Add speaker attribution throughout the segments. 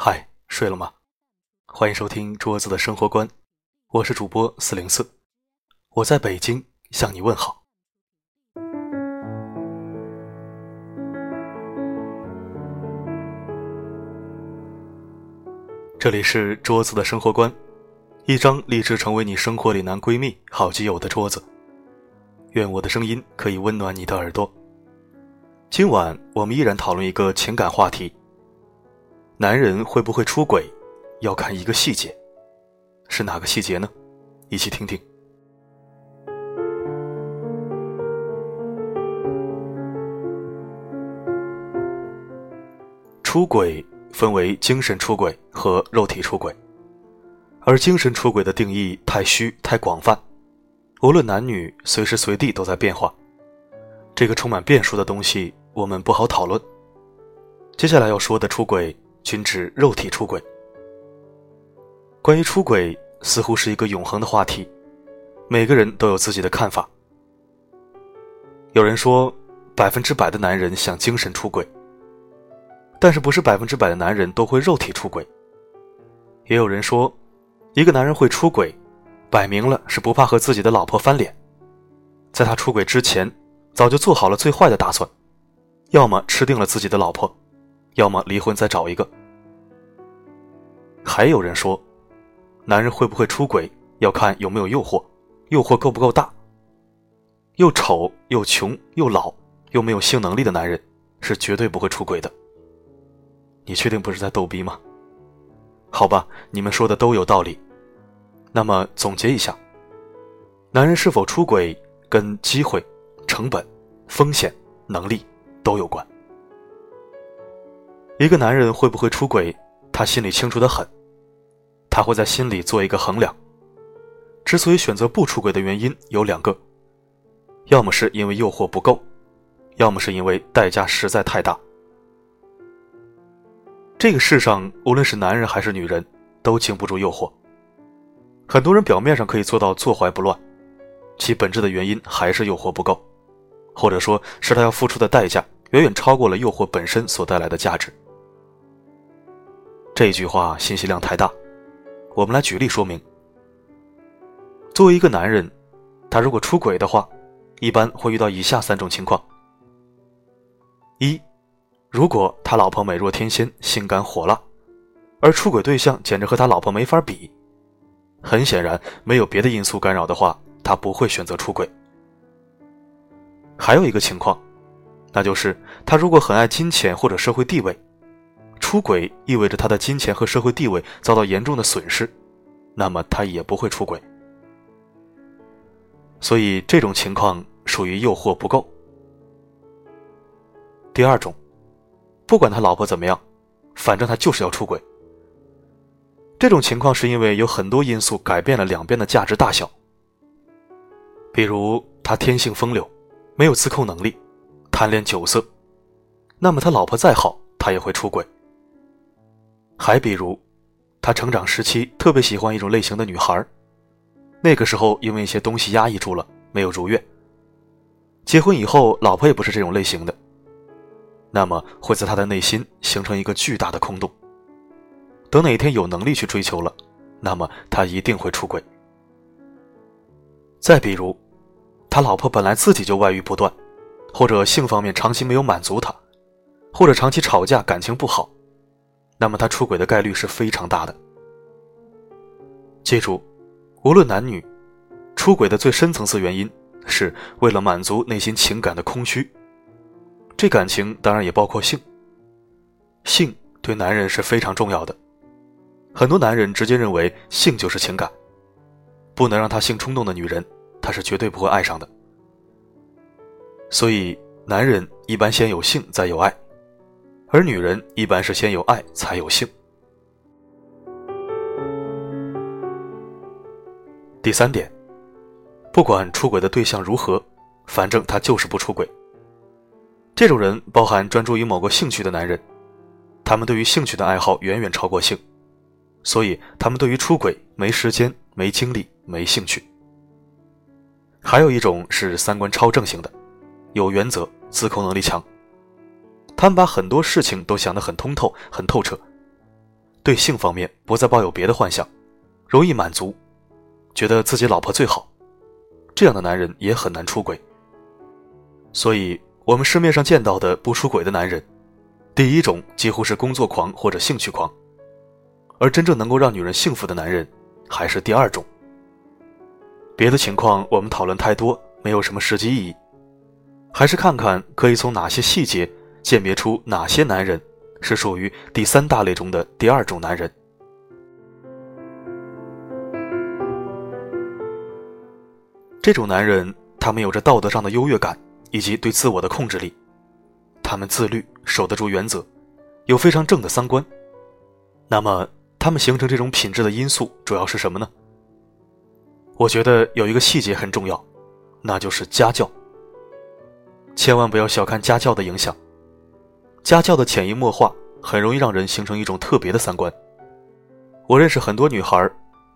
Speaker 1: 嗨，睡了吗？欢迎收听桌子的生活观，我是主播四零四，我在北京向你问好。这里是桌子的生活观，一张立志成为你生活里男闺蜜、好基友的桌子。愿我的声音可以温暖你的耳朵。今晚我们依然讨论一个情感话题：男人会不会出轨，要看一个细节，是哪个细节呢？一起听听。出轨分为精神出轨和肉体出轨，而精神出轨的定义太虚太广泛，无论男女，随时随地都在变化。这个充满变数的东西，我们不好讨论。接下来要说的出轨，均指肉体出轨。关于出轨，似乎是一个永恒的话题，每个人都有自己的看法。有人说，百分之百的男人想精神出轨，但是不是百分之百的男人都会肉体出轨。也有人说，一个男人会出轨，摆明了是不怕和自己的老婆翻脸，在他出轨之前。早就做好了最坏的打算，要么吃定了自己的老婆，要么离婚再找一个。还有人说，男人会不会出轨要看有没有诱惑，诱惑够不够大。又丑又穷又老又没有性能力的男人是绝对不会出轨的。你确定不是在逗逼吗？好吧，你们说的都有道理。那么总结一下，男人是否出轨跟机会。成本、风险、能力都有关。一个男人会不会出轨，他心里清楚的很。他会在心里做一个衡量。之所以选择不出轨的原因有两个：要么是因为诱惑不够，要么是因为代价实在太大。这个世上，无论是男人还是女人，都经不住诱惑。很多人表面上可以做到坐怀不乱，其本质的原因还是诱惑不够。或者说是他要付出的代价远远超过了诱惑本身所带来的价值。这句话信息量太大，我们来举例说明。作为一个男人，他如果出轨的话，一般会遇到以下三种情况：一，如果他老婆美若天仙、性感火辣，而出轨对象简直和他老婆没法比，很显然没有别的因素干扰的话，他不会选择出轨。还有一个情况，那就是他如果很爱金钱或者社会地位，出轨意味着他的金钱和社会地位遭到严重的损失，那么他也不会出轨。所以这种情况属于诱惑不够。第二种，不管他老婆怎么样，反正他就是要出轨。这种情况是因为有很多因素改变了两边的价值大小，比如他天性风流。没有自控能力，贪恋酒色，那么他老婆再好，他也会出轨。还比如，他成长时期特别喜欢一种类型的女孩，那个时候因为一些东西压抑住了，没有如愿。结婚以后，老婆也不是这种类型的，那么会在他的内心形成一个巨大的空洞。等哪天有能力去追求了，那么他一定会出轨。再比如。他老婆本来自己就外遇不断，或者性方面长期没有满足他，或者长期吵架感情不好，那么他出轨的概率是非常大的。记住，无论男女，出轨的最深层次原因是为了满足内心情感的空虚。这感情当然也包括性。性对男人是非常重要的，很多男人直接认为性就是情感，不能让他性冲动的女人。他是绝对不会爱上的，所以男人一般先有性再有爱，而女人一般是先有爱才有性。第三点，不管出轨的对象如何，反正他就是不出轨。这种人包含专注于某个兴趣的男人，他们对于兴趣的爱好远远超过性，所以他们对于出轨没时间、没精力、没兴趣。还有一种是三观超正型的，有原则、自控能力强。他们把很多事情都想得很通透、很透彻，对性方面不再抱有别的幻想，容易满足，觉得自己老婆最好，这样的男人也很难出轨。所以，我们市面上见到的不出轨的男人，第一种几乎是工作狂或者兴趣狂，而真正能够让女人幸福的男人，还是第二种。别的情况我们讨论太多，没有什么实际意义，还是看看可以从哪些细节鉴别出哪些男人是属于第三大类中的第二种男人。这种男人，他们有着道德上的优越感以及对自我的控制力，他们自律，守得住原则，有非常正的三观。那么，他们形成这种品质的因素主要是什么呢？我觉得有一个细节很重要，那就是家教。千万不要小看家教的影响，家教的潜移默化很容易让人形成一种特别的三观。我认识很多女孩，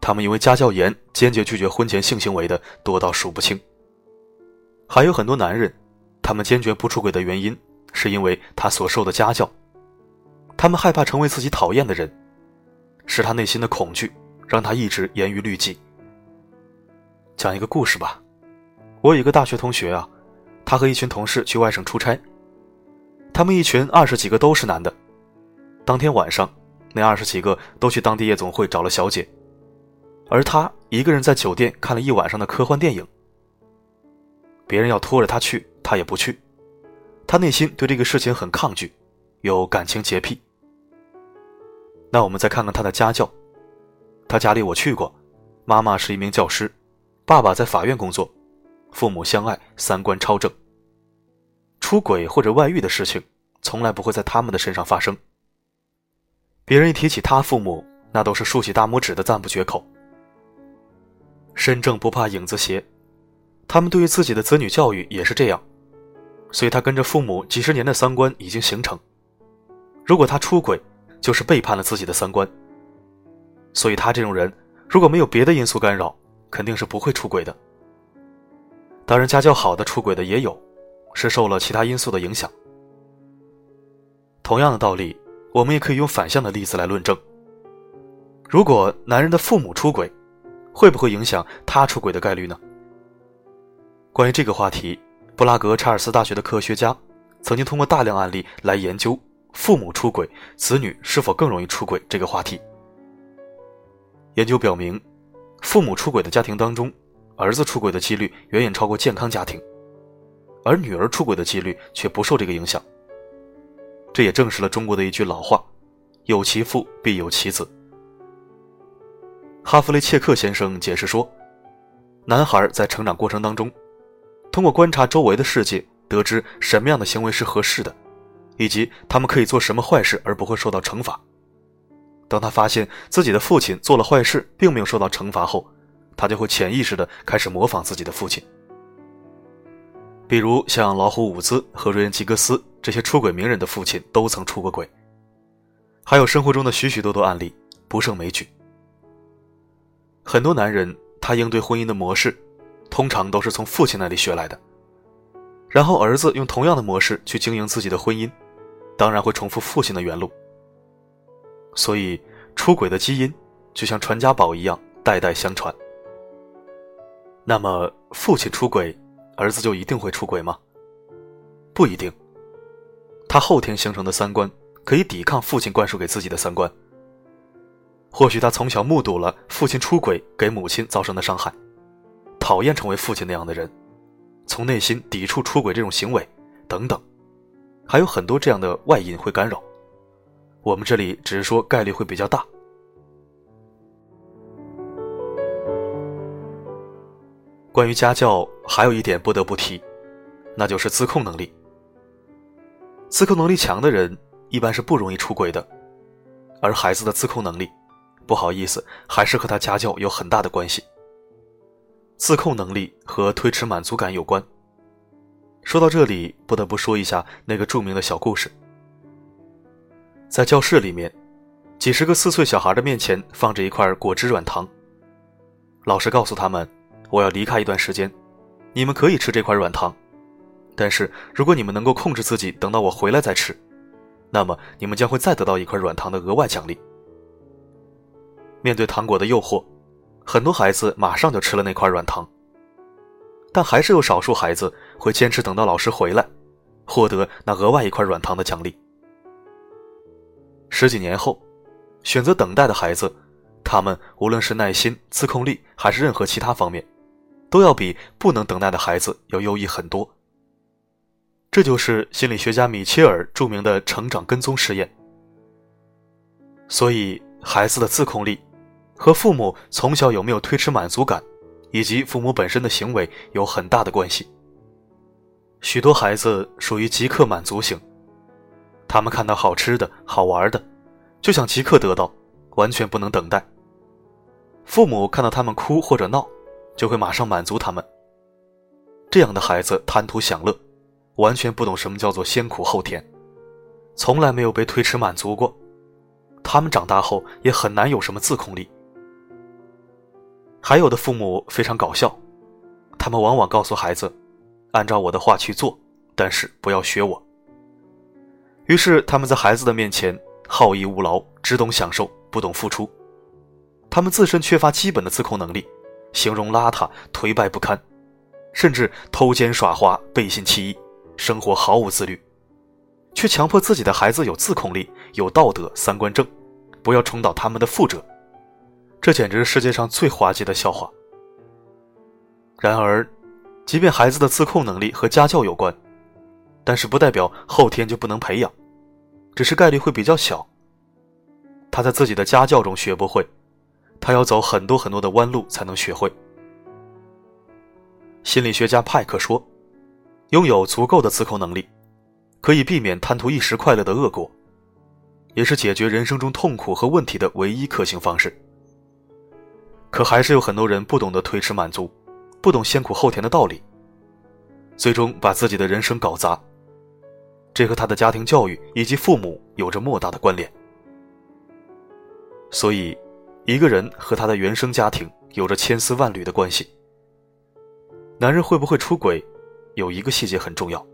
Speaker 1: 她们因为家教严，坚决拒绝婚前性行为的多到数不清。还有很多男人，他们坚决不出轨的原因，是因为他所受的家教。他们害怕成为自己讨厌的人，是他内心的恐惧让他一直严于律己。讲一个故事吧，我有一个大学同学啊，他和一群同事去外省出差，他们一群二十几个都是男的。当天晚上，那二十几个都去当地夜总会找了小姐，而他一个人在酒店看了一晚上的科幻电影。别人要拖着他去，他也不去，他内心对这个事情很抗拒，有感情洁癖。那我们再看看他的家教，他家里我去过，妈妈是一名教师。爸爸在法院工作，父母相爱，三观超正。出轨或者外遇的事情，从来不会在他们的身上发生。别人一提起他父母，那都是竖起大拇指的赞不绝口。身正不怕影子斜，他们对于自己的子女教育也是这样，所以他跟着父母几十年的三观已经形成。如果他出轨，就是背叛了自己的三观。所以他这种人，如果没有别的因素干扰，肯定是不会出轨的。当然，家教好的出轨的也有，是受了其他因素的影响。同样的道理，我们也可以用反向的例子来论证。如果男人的父母出轨，会不会影响他出轨的概率呢？关于这个话题，布拉格查尔斯大学的科学家曾经通过大量案例来研究父母出轨，子女是否更容易出轨这个话题。研究表明。父母出轨的家庭当中，儿子出轨的几率远远超过健康家庭，而女儿出轨的几率却不受这个影响。这也证实了中国的一句老话：“有其父必有其子。”哈弗雷切克先生解释说，男孩在成长过程当中，通过观察周围的世界，得知什么样的行为是合适的，以及他们可以做什么坏事而不会受到惩罚。当他发现自己的父亲做了坏事，并没有受到惩罚后，他就会潜意识的开始模仿自己的父亲。比如像老虎伍兹和瑞恩吉格斯这些出轨名人的父亲都曾出过轨，还有生活中的许许多多案例不胜枚举。很多男人他应对婚姻的模式，通常都是从父亲那里学来的，然后儿子用同样的模式去经营自己的婚姻，当然会重复父亲的原路。所以，出轨的基因就像传家宝一样，代代相传。那么，父亲出轨，儿子就一定会出轨吗？不一定。他后天形成的三观可以抵抗父亲灌输给自己的三观。或许他从小目睹了父亲出轨给母亲造成的伤害，讨厌成为父亲那样的人，从内心抵触出轨这种行为，等等，还有很多这样的外因会干扰。我们这里只是说概率会比较大。关于家教，还有一点不得不提，那就是自控能力。自控能力强的人一般是不容易出轨的，而孩子的自控能力，不好意思，还是和他家教有很大的关系。自控能力和推迟满足感有关。说到这里，不得不说一下那个著名的小故事。在教室里面，几十个四岁小孩的面前放着一块果汁软糖。老师告诉他们：“我要离开一段时间，你们可以吃这块软糖，但是如果你们能够控制自己，等到我回来再吃，那么你们将会再得到一块软糖的额外奖励。”面对糖果的诱惑，很多孩子马上就吃了那块软糖。但还是有少数孩子会坚持等到老师回来，获得那额外一块软糖的奖励。十几年后，选择等待的孩子，他们无论是耐心、自控力还是任何其他方面，都要比不能等待的孩子要优异很多。这就是心理学家米切尔著名的成长跟踪实验。所以，孩子的自控力和父母从小有没有推迟满足感。以及父母本身的行为有很大的关系。许多孩子属于即刻满足型，他们看到好吃的好玩的，就想即刻得到，完全不能等待。父母看到他们哭或者闹，就会马上满足他们。这样的孩子贪图享乐，完全不懂什么叫做先苦后甜，从来没有被推迟满足过。他们长大后也很难有什么自控力。还有的父母非常搞笑，他们往往告诉孩子：“按照我的话去做，但是不要学我。”于是他们在孩子的面前好逸恶劳，只懂享受，不懂付出。他们自身缺乏基本的自控能力，形容邋遢、颓败不堪，甚至偷奸耍滑、背信弃义，生活毫无自律，却强迫自己的孩子有自控力、有道德、三观正，不要重蹈他们的覆辙。这简直是世界上最滑稽的笑话。然而，即便孩子的自控能力和家教有关，但是不代表后天就不能培养，只是概率会比较小。他在自己的家教中学不会，他要走很多很多的弯路才能学会。心理学家派克说：“拥有足够的自控能力，可以避免贪图一时快乐的恶果，也是解决人生中痛苦和问题的唯一可行方式。”可还是有很多人不懂得推迟满足，不懂先苦后甜的道理，最终把自己的人生搞砸。这和他的家庭教育以及父母有着莫大的关联。所以，一个人和他的原生家庭有着千丝万缕的关系。男人会不会出轨，有一个细节很重要，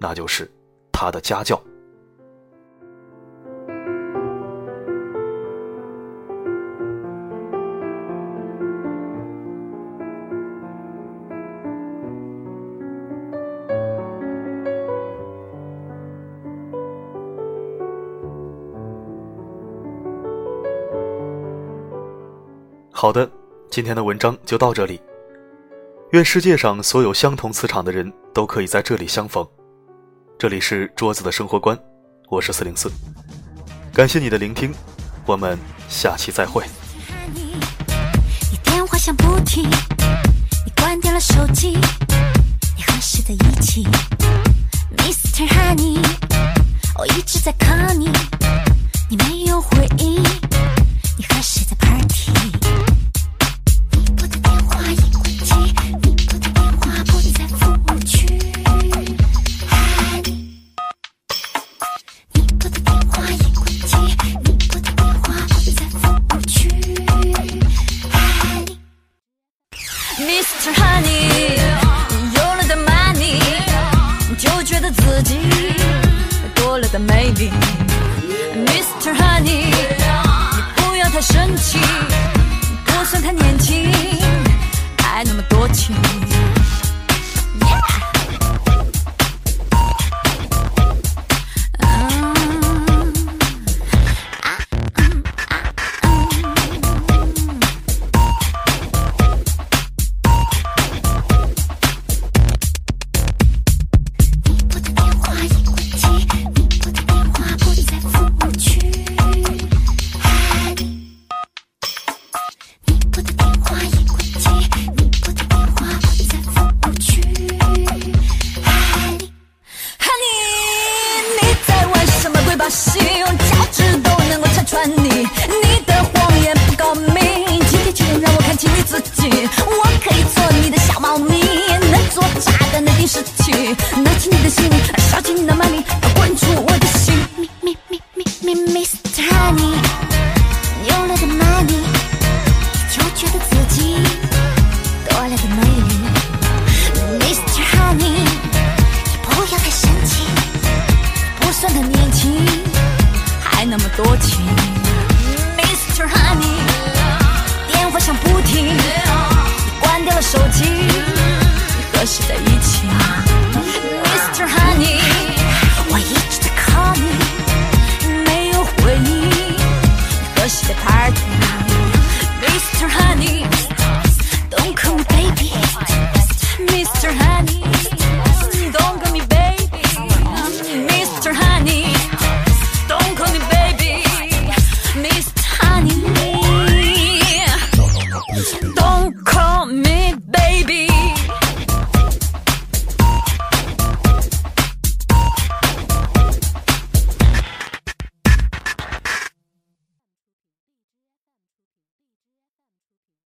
Speaker 1: 那就是他的家教。好的，今天的文章就到这里。愿世界上所有相同磁场的人都可以在这里相逢。这里是桌子的生活观，我是四零四，感谢你的聆听，我们下期再会。你电话响不停，你关掉了手机，你和谁在一起？Mr. Honey，我一直在 call 你，你没有回应，多情。